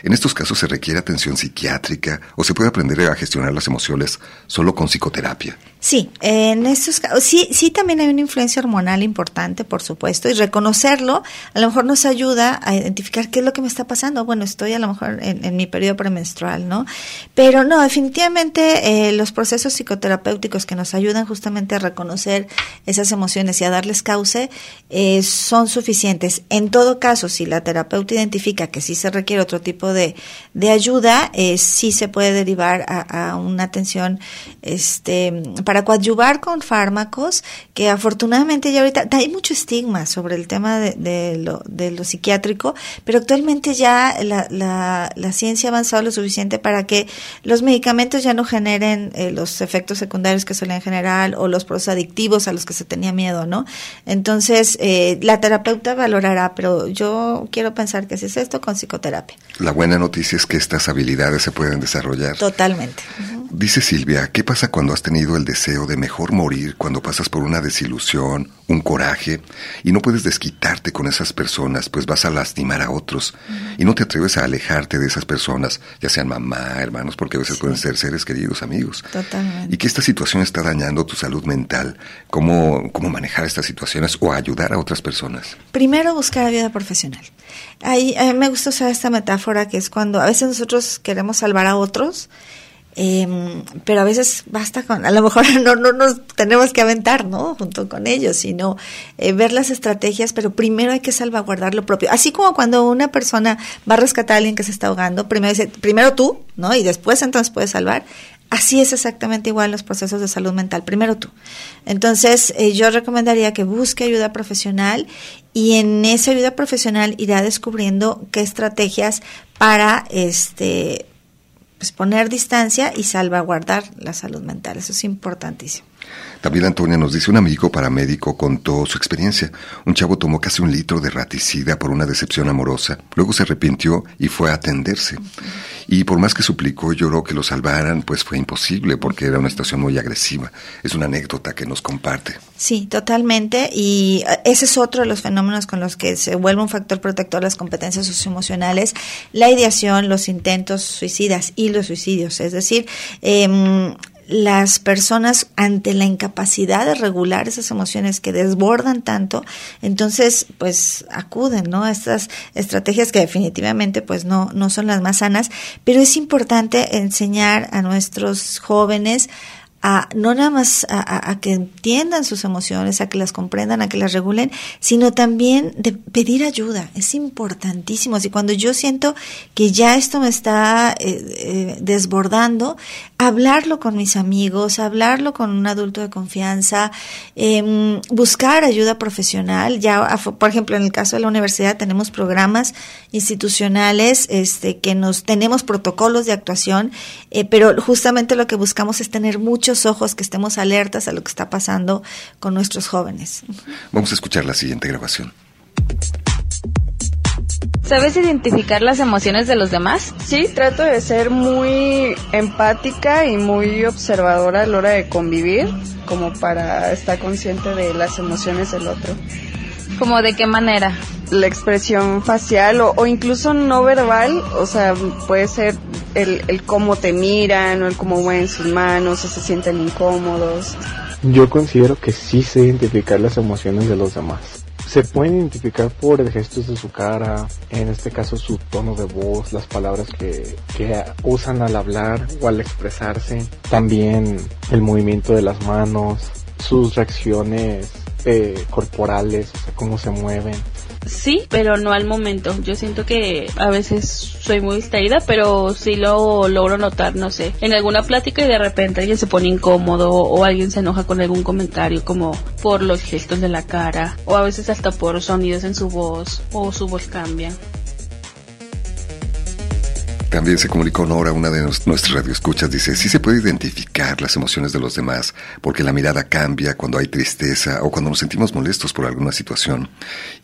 En estos casos se requiere atención psiquiátrica o se puede aprender a gestionar las emociones solo con psicoterapia. Sí, en estos casos, sí, sí también hay una influencia hormonal importante, por supuesto, y reconocerlo a lo mejor nos ayuda a identificar qué es lo que me está pasando. Bueno, estoy a lo mejor en, en mi periodo premenstrual, ¿no? Pero no, definitivamente eh, los procesos psicoterapéuticos que nos ayudan justamente a reconocer esas emociones y a darles cauce eh, son suficientes. En todo caso, si la terapeuta identifica que sí se requiere otro tipo de, de ayuda, eh, sí se puede derivar a, a una atención este, para coadyuvar con fármacos, que afortunadamente ya ahorita hay mucho estigma sobre el tema de, de, lo, de lo psiquiátrico, pero actualmente ya la, la, la, ciencia ha avanzado lo suficiente para que los medicamentos ya no generen eh, los efectos secundarios que suelen generar o los procesos adictivos a los que se tenía miedo, ¿no? Entonces, eh, la terapeuta valorará, pero yo quiero pensar que si es esto, con psicoterapia. La buena noticia es que estas habilidades se pueden desarrollar. Totalmente. Uh -huh. Dice Silvia, ¿qué pasa cuando has tenido el deseo de mejor morir, cuando pasas por una desilusión, un coraje, y no puedes desquitarte con esas personas, pues vas a lastimar a otros, uh -huh. y no te atreves a alejarte de esas personas, ya sean mamá, hermanos, porque a veces sí. pueden ser seres queridos, amigos. Totalmente. Y que esta situación está dañando tu salud mental, ¿cómo, cómo manejar estas situaciones o ayudar a otras personas? Primero, buscar ayuda profesional. Ahí, a mí me gusta usar esta metáfora que es cuando a veces nosotros queremos salvar a otros, eh, pero a veces basta con, a lo mejor no, no nos tenemos que aventar, ¿no? Junto con ellos, sino eh, ver las estrategias, pero primero hay que salvaguardar lo propio. Así como cuando una persona va a rescatar a alguien que se está ahogando, primero dice, primero tú, ¿no? Y después entonces puedes salvar. Así es exactamente igual los procesos de salud mental. Primero tú. Entonces, eh, yo recomendaría que busque ayuda profesional y en esa ayuda profesional irá descubriendo qué estrategias para este pues poner distancia y salvaguardar la salud mental. Eso es importantísimo. También Antonia nos dice, un amigo paramédico contó su experiencia. Un chavo tomó casi un litro de raticida por una decepción amorosa. Luego se arrepintió y fue a atenderse. Y por más que suplicó lloró que lo salvaran, pues fue imposible porque era una situación muy agresiva. Es una anécdota que nos comparte. Sí, totalmente. Y eh, ese es otro de los fenómenos con los que se vuelve un factor protector las competencias socioemocionales, la ideación, los intentos suicidas y los suicidios. Es decir, eh, las personas ante la incapacidad de regular esas emociones que desbordan tanto, entonces pues acuden, ¿no? A estas estrategias que definitivamente pues no, no son las más sanas, pero es importante enseñar a nuestros jóvenes a no nada más a, que entiendan sus emociones, a que las comprendan, a que las regulen, sino también de pedir ayuda. Es importantísimo. Y cuando yo siento que ya esto me está eh, eh, desbordando, hablarlo con mis amigos, hablarlo con un adulto de confianza, em, buscar ayuda profesional. Ya, por ejemplo, en el caso de la universidad tenemos programas institucionales, este, que nos tenemos protocolos de actuación, eh, pero justamente lo que buscamos es tener mucho ojos, que estemos alertas a lo que está pasando con nuestros jóvenes. Vamos a escuchar la siguiente grabación. ¿Sabes identificar las emociones de los demás? Sí, trato de ser muy empática y muy observadora a la hora de convivir, como para estar consciente de las emociones del otro. ¿Cómo de qué manera? La expresión facial o, o incluso no verbal, o sea, puede ser el, cómo te miran o el cómo mueven sus manos o se sienten incómodos. Yo considero que sí sé identificar las emociones de los demás. Se pueden identificar por el gestos de su cara, en este caso su tono de voz, las palabras que, que usan al hablar o al expresarse, también el movimiento de las manos, sus reacciones eh, corporales, o sea, cómo se mueven. Sí, pero no al momento. Yo siento que a veces soy muy distraída, pero sí lo logro notar, no sé, en alguna plática y de repente alguien se pone incómodo o alguien se enoja con algún comentario como por los gestos de la cara o a veces hasta por sonidos en su voz o su voz cambia. También se comunicó Nora, una de nuestras radioescuchas, dice, sí se puede identificar las emociones de los demás, porque la mirada cambia cuando hay tristeza o cuando nos sentimos molestos por alguna situación.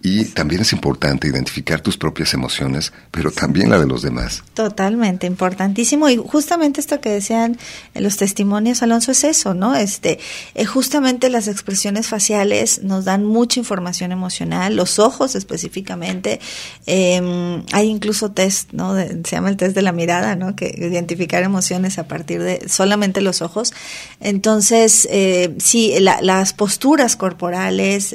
Y también es importante identificar tus propias emociones, pero también la de los demás. Totalmente, importantísimo. Y justamente esto que decían en los testimonios, Alonso, es eso, ¿no? Este, eh, justamente las expresiones faciales nos dan mucha información emocional, los ojos específicamente. Eh, hay incluso test, ¿no? se llama el test de la mirada, ¿no? Que identificar emociones a partir de solamente los ojos. Entonces, eh, sí, las posturas corporales,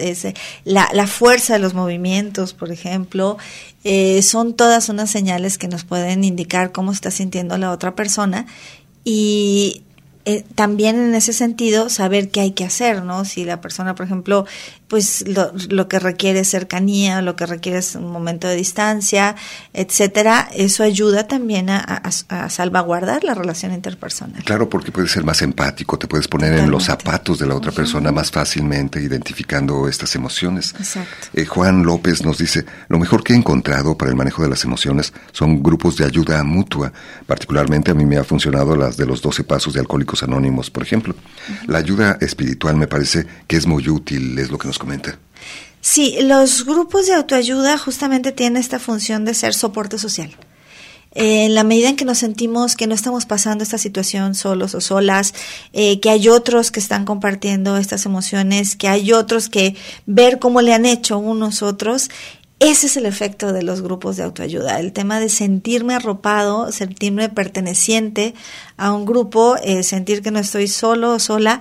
la, la, fuerza de los movimientos, por ejemplo, eh, son todas unas señales que nos pueden indicar cómo está sintiendo la otra persona y eh, también en ese sentido saber qué hay que hacer, ¿no? Si la persona, por ejemplo, pues lo, lo, que requiere es cercanía, lo que requiere es un momento de distancia, etcétera, eso ayuda también a, a, salvaguardar la relación interpersonal. Claro, porque puedes ser más empático, te puedes poner en los zapatos de la otra persona más fácilmente, identificando estas emociones. Exacto. Eh, Juan López nos dice, lo mejor que he encontrado para el manejo de las emociones son grupos de ayuda mutua. Particularmente a mí me ha funcionado las de los 12 pasos de Anónimos, por ejemplo. La ayuda espiritual me parece que es muy útil, es lo que nos comenta. Sí, los grupos de autoayuda justamente tienen esta función de ser soporte social. en la medida en que nos sentimos que no estamos pasando esta situación solos o solas, eh, que hay otros que están compartiendo estas emociones, que hay otros que ver cómo le han hecho unos otros, ese es el efecto de los grupos de autoayuda, el tema de sentirme arropado, sentirme perteneciente a un grupo, eh, sentir que no estoy solo o sola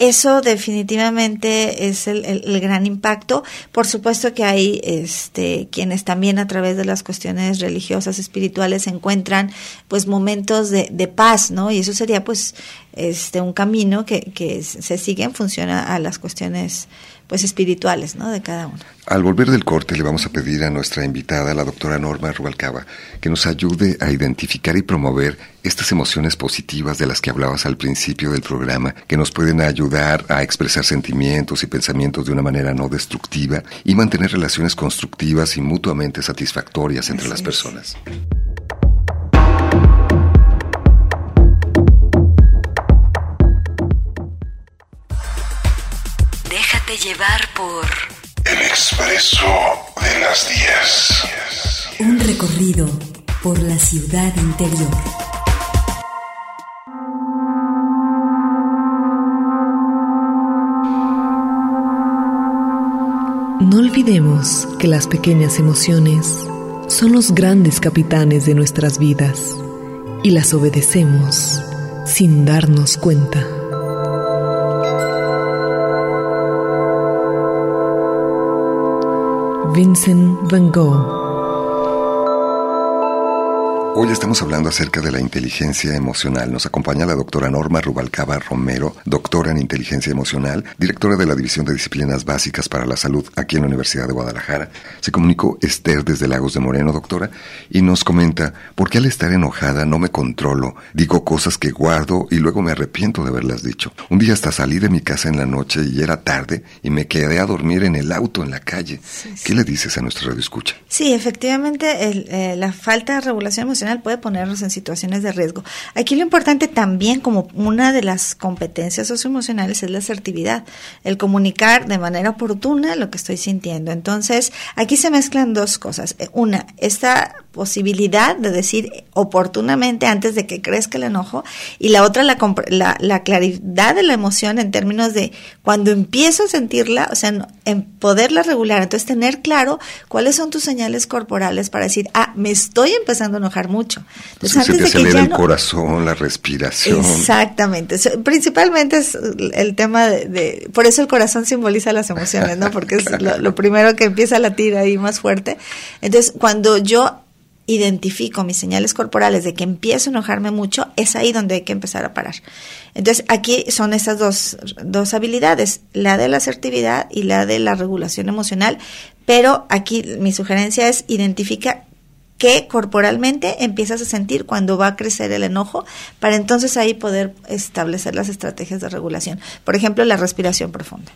eso definitivamente es el, gran impacto. Por supuesto que hay este, quienes también a través de las cuestiones religiosas, espirituales, encuentran pues momentos de, de paz, ¿no? Y eso sería pues este, un camino que, que se sigue en función a las cuestiones pues espirituales ¿no? de cada uno. Al volver del corte le vamos a pedir a nuestra invitada, la doctora Norma Rubalcaba, que nos ayude a identificar y promover estas emociones positivas de las que hablabas al principio del programa, que nos pueden ayudar a expresar sentimientos y pensamientos de una manera no destructiva y mantener relaciones constructivas y mutuamente satisfactorias entre las personas. Llevar por El expreso de las 10. Un recorrido por la ciudad interior. No olvidemos que las pequeñas emociones son los grandes capitanes de nuestras vidas y las obedecemos sin darnos cuenta. Vincent Van Gogh Hoy estamos hablando acerca de la inteligencia emocional. Nos acompaña la doctora Norma Rubalcaba Romero, doctora en inteligencia emocional, directora de la División de Disciplinas Básicas para la Salud aquí en la Universidad de Guadalajara. Se comunicó Esther desde Lagos de Moreno, doctora, y nos comenta, ¿por qué al estar enojada no me controlo? Digo cosas que guardo y luego me arrepiento de haberlas dicho. Un día hasta salí de mi casa en la noche y era tarde y me quedé a dormir en el auto en la calle. ¿Qué le dices a nuestra radio escucha? Sí, efectivamente, el, eh, la falta de regulación emocional puede ponernos en situaciones de riesgo. Aquí lo importante también, como una de las competencias socioemocionales, es la asertividad, el comunicar de manera oportuna lo que estoy sintiendo. Entonces, aquí se mezclan dos cosas. Eh, una, esta posibilidad de decir oportunamente antes de que crezca el enojo y la otra la, la, la, claridad de la emoción en términos de cuando empiezo a sentirla, o sea, en poderla regular, entonces tener claro cuáles son tus señales corporales para decir, ah, me estoy empezando a enojar mucho. Entonces, se te acelera el corazón, la respiración. Exactamente, principalmente es el tema de, por eso el corazón simboliza las emociones, ¿no? Porque es lo, lo primero que empieza a latir ahí más fuerte. Entonces, cuando yo identifico mis señales corporales de que empiezo a enojarme mucho, es ahí donde hay que empezar a parar. Entonces, aquí son esas dos, dos habilidades, la de la asertividad y la de la regulación emocional, pero aquí mi sugerencia es identifica qué corporalmente empiezas a sentir cuando va a crecer el enojo, para entonces ahí poder establecer las estrategias de regulación. Por ejemplo, la respiración profunda.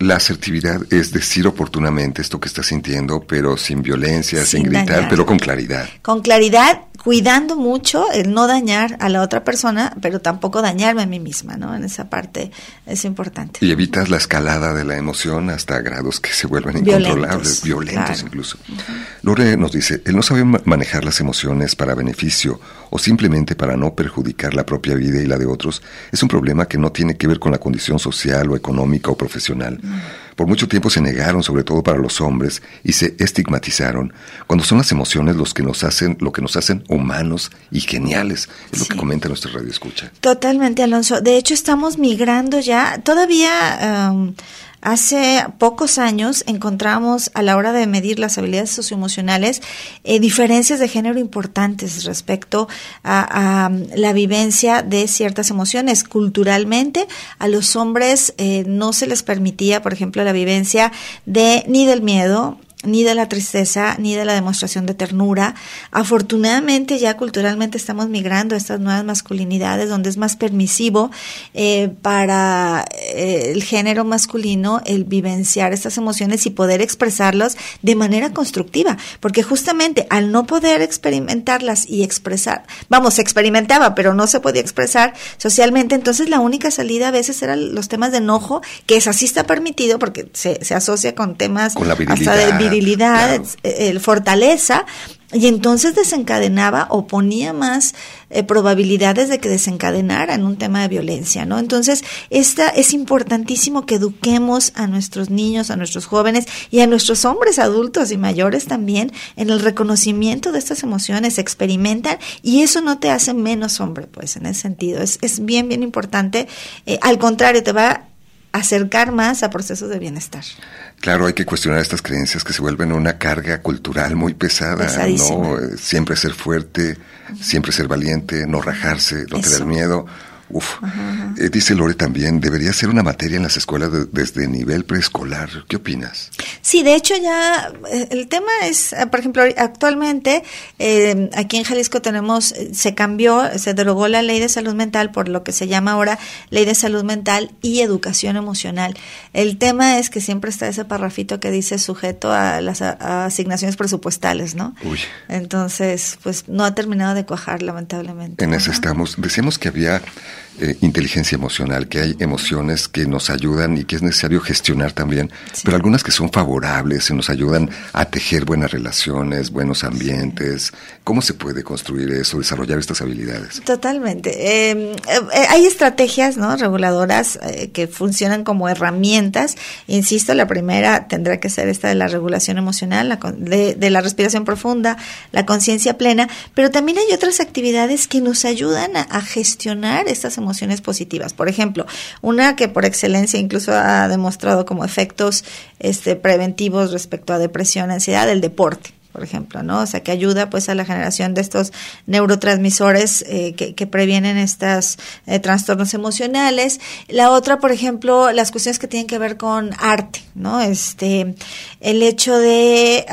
La asertividad es decir oportunamente esto que estás sintiendo, pero sin violencia, sin, gritar, pero con claridad. Con claridad, cuidando mucho el no dañar a la otra persona, pero tampoco dañarme a mí misma, ¿no? En esa parte es importante. Y evitas la escalada de la emoción hasta grados que se vuelven incontrolables, violentos, incluso. Lore nos dice, el no sabe manejar las emociones para beneficio o simplemente para no perjudicar la propia vida y la de otros es un problema que no tiene que ver con la condición social o económica o profesional. Por mucho tiempo se negaron, sobre todo para los hombres, y se estigmatizaron, cuando son las emociones los que nos hacen, lo que nos hacen humanos y geniales, es lo que comenta nuestra radio escucha. Totalmente, Alonso. De hecho, estamos migrando ya, todavía um, Hace pocos años encontramos a la hora de medir las habilidades socioemocionales eh, diferencias de género importantes respecto a, la vivencia de ciertas emociones. Culturalmente a los hombres eh, no se les permitía, por ejemplo, la vivencia de ni del miedo, ni de la tristeza, ni de la demostración de ternura. Afortunadamente ya culturalmente estamos migrando a estas nuevas masculinidades donde es más permisivo eh, para eh, el género masculino el vivenciar estas emociones y poder expresarlas de manera constructiva, porque justamente al no poder experimentarlas y expresar, vamos, se experimentaba, pero no se podía expresar socialmente, entonces la única salida a veces eran los temas de enojo, que es así está permitido porque se, se asocia con temas con la hasta de virilidad, el fortaleza, y entonces desencadenaba o ponía más eh, probabilidades de que desencadenara en un tema de violencia, ¿no? Entonces, esta es importantísimo que eduquemos a nuestros niños, a nuestros jóvenes y a nuestros hombres adultos y mayores también en el reconocimiento de estas emociones, experimentan y eso no te hace menos hombre, pues, en ese sentido. Es, es bien, bien importante. Eh, al contrario, te va a acercar más a procesos de bienestar. Claro, hay que cuestionar estas creencias que se vuelven una carga cultural muy pesada, ¿no? Eh, siempre ser fuerte, siempre ser valiente, no rajarse, no tener miedo. Uf. Eh, dice Lore también, debería ser una materia en las escuelas desde nivel preescolar. ¿Qué opinas? Sí, de hecho ya eh, el tema es, eh, por ejemplo, actualmente aquí en Jalisco tenemos, se cambió, se derogó la ley de salud mental por lo que se llama ahora ley de salud mental y educación emocional. El tema es que siempre está ese parrafito que dice sujeto a las asignaciones presupuestales, ¿no? Uy. Entonces, pues no ha terminado de cuajar, lamentablemente. En eso estamos. Decíamos que había eh, inteligencia emocional, que hay emociones que nos ayudan y que es necesario gestionar también, pero algunas que son favorables y nos ayudan a tejer buenas relaciones, buenos ambientes. ¿Cómo se puede construir eso, desarrollar estas habilidades? Totalmente. Em, eh, eh, hay estrategias ¿no? reguladoras que funcionan como herramientas. Insisto, la primera tendrá que ser esta de la regulación emocional, la, de, de la respiración profunda, la conciencia plena, pero también hay otras actividades que nos ayudan a, a gestionar estas emociones positivas. Por ejemplo, una que por excelencia incluso ha demostrado como efectos este, preventivos respecto a depresión, ansiedad, el deporte por ejemplo, ¿no? O sea, que ayuda pues a la generación de estos neurotransmisores eh, que, previenen estos eh, trastornos emocionales. La otra, por ejemplo, las cuestiones que tienen que ver con arte, ¿no? Este, el hecho de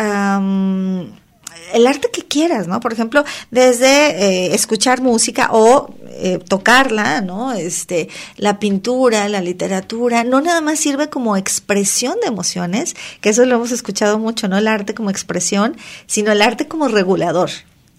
el arte que quieras, ¿no? Por ejemplo, desde eh, escuchar música o eh, tocarla, ¿no? Este, la pintura, la literatura, no nada más sirve como expresión de emociones, que eso lo hemos escuchado mucho, ¿no? El arte como expresión, sino el arte como regulador,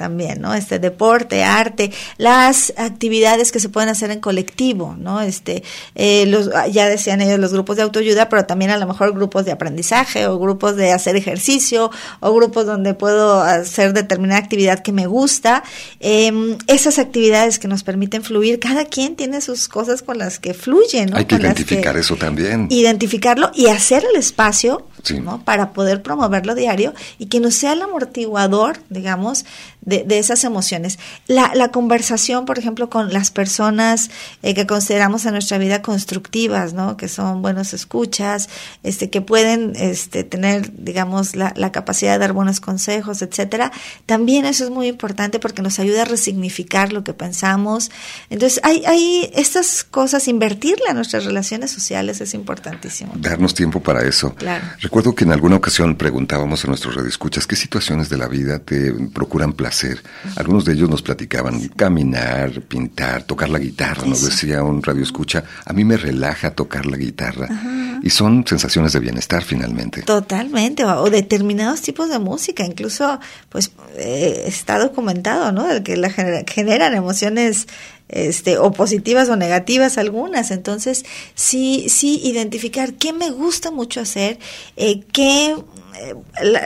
también, ¿no? Este deporte, arte, las actividades que se pueden hacer en colectivo, ¿no? Este, eh, los, ya decían ellos los grupos de autoayuda, pero también a lo mejor grupos de aprendizaje o grupos de hacer ejercicio o grupos donde puedo hacer determinada actividad que me gusta. Eh, esas actividades que nos permiten fluir, cada quien tiene sus cosas con las que fluyen, ¿no? Hay que identificar eso también. Identificarlo y hacer el espacio ¿no? Para poder promoverlo diario y que no sea el amortiguador, digamos, de, de esas emociones. La, la, conversación, por ejemplo, con las personas eh, que consideramos en nuestra vida constructivas, ¿no? Que son buenos escuchas, este, que pueden este, tener, digamos, la, la capacidad de dar buenos consejos, etcétera. También eso es muy importante porque nos ayuda a resignificar lo que pensamos. Entonces, hay, hay estas cosas, invertirla en nuestras relaciones sociales es importantísimo. Darnos tiempo para eso. Claro. Recuerdo que en alguna ocasión preguntábamos a nuestros radioescuchas qué situaciones de la vida te procuran placer. Algunos de ellos nos platicaban caminar, pintar, tocar la guitarra, nos decía un radioescucha, a mí me relaja tocar la guitarra. Ajá. Y son sensaciones de bienestar finalmente. Totalmente, o, o determinados tipos de música, incluso pues eh, está documentado, ¿no? El que la genera, generan emociones este, o positivas o negativas algunas. Entonces, sí, sí, identificar qué me gusta mucho hacer, eh, qué eh,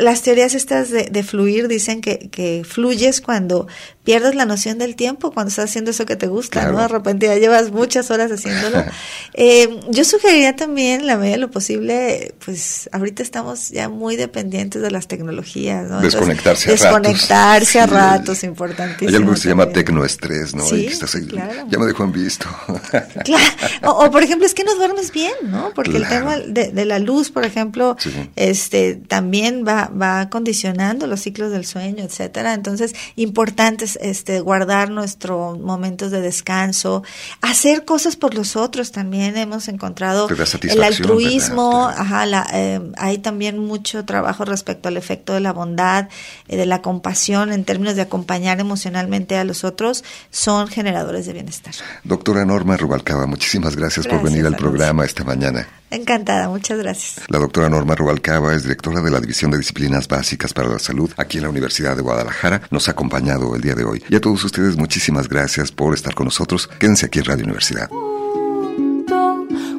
las teorías estas de, de fluir dicen que, que, fluyes cuando pierdes la noción del tiempo, cuando estás haciendo eso que te gusta, claro. ¿no? De repente ya llevas muchas horas haciéndolo. eh, yo sugeriría también, la medida de lo posible, pues ahorita estamos ya muy dependientes de las tecnologías, ¿no? Desconectarse Entonces, a desconectarse ratos. a ratos, sí. importantísimo. Hay algo que se llama tecnoestrés, ¿no? Sí, estás ahí, claro. Ya me dejó en visto. claro. O, o, por ejemplo, es que no duermes bien, ¿no? Porque claro. el tema de, de, la luz, por ejemplo, sí. este también va, va condicionando los ciclos del sueño, etcétera. Entonces, importante este, guardar nuestros momentos de descanso, hacer cosas por los otros también. Hemos encontrado el altruismo, ajá, la, eh, hay también mucho trabajo respecto al efecto de la bondad, eh, de la compasión en términos de acompañar emocionalmente a los otros, son generadores de bienestar. Doctora Norma Rubalcaba, muchísimas gracias, gracias por venir al programa esta mañana. Encantada, muchas gracias. La doctora Norma Rubalcaba es directora de la División de Disciplinas Básicas para la Salud aquí en la Universidad de Guadalajara. Nos ha acompañado el día de hoy. Y a todos ustedes, muchísimas gracias por estar con nosotros. Quédense aquí en Radio Universidad.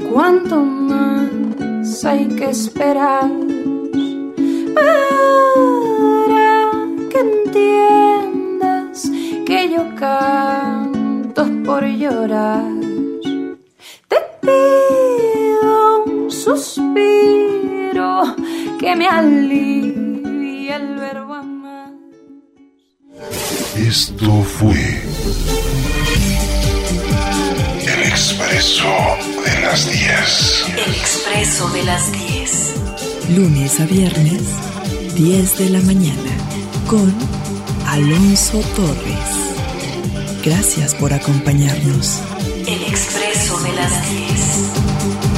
¿Cuánto más hay que esperar para que entiendas que yo canto por llorar? Te pido un suspiro que me alivie el verbo amar. Esto fue El Expreso de las 10. El Expreso de las 10. Lunes a viernes, 10 de la mañana, con Alonso Torres. Gracias por acompañarnos. El Expreso de las 10.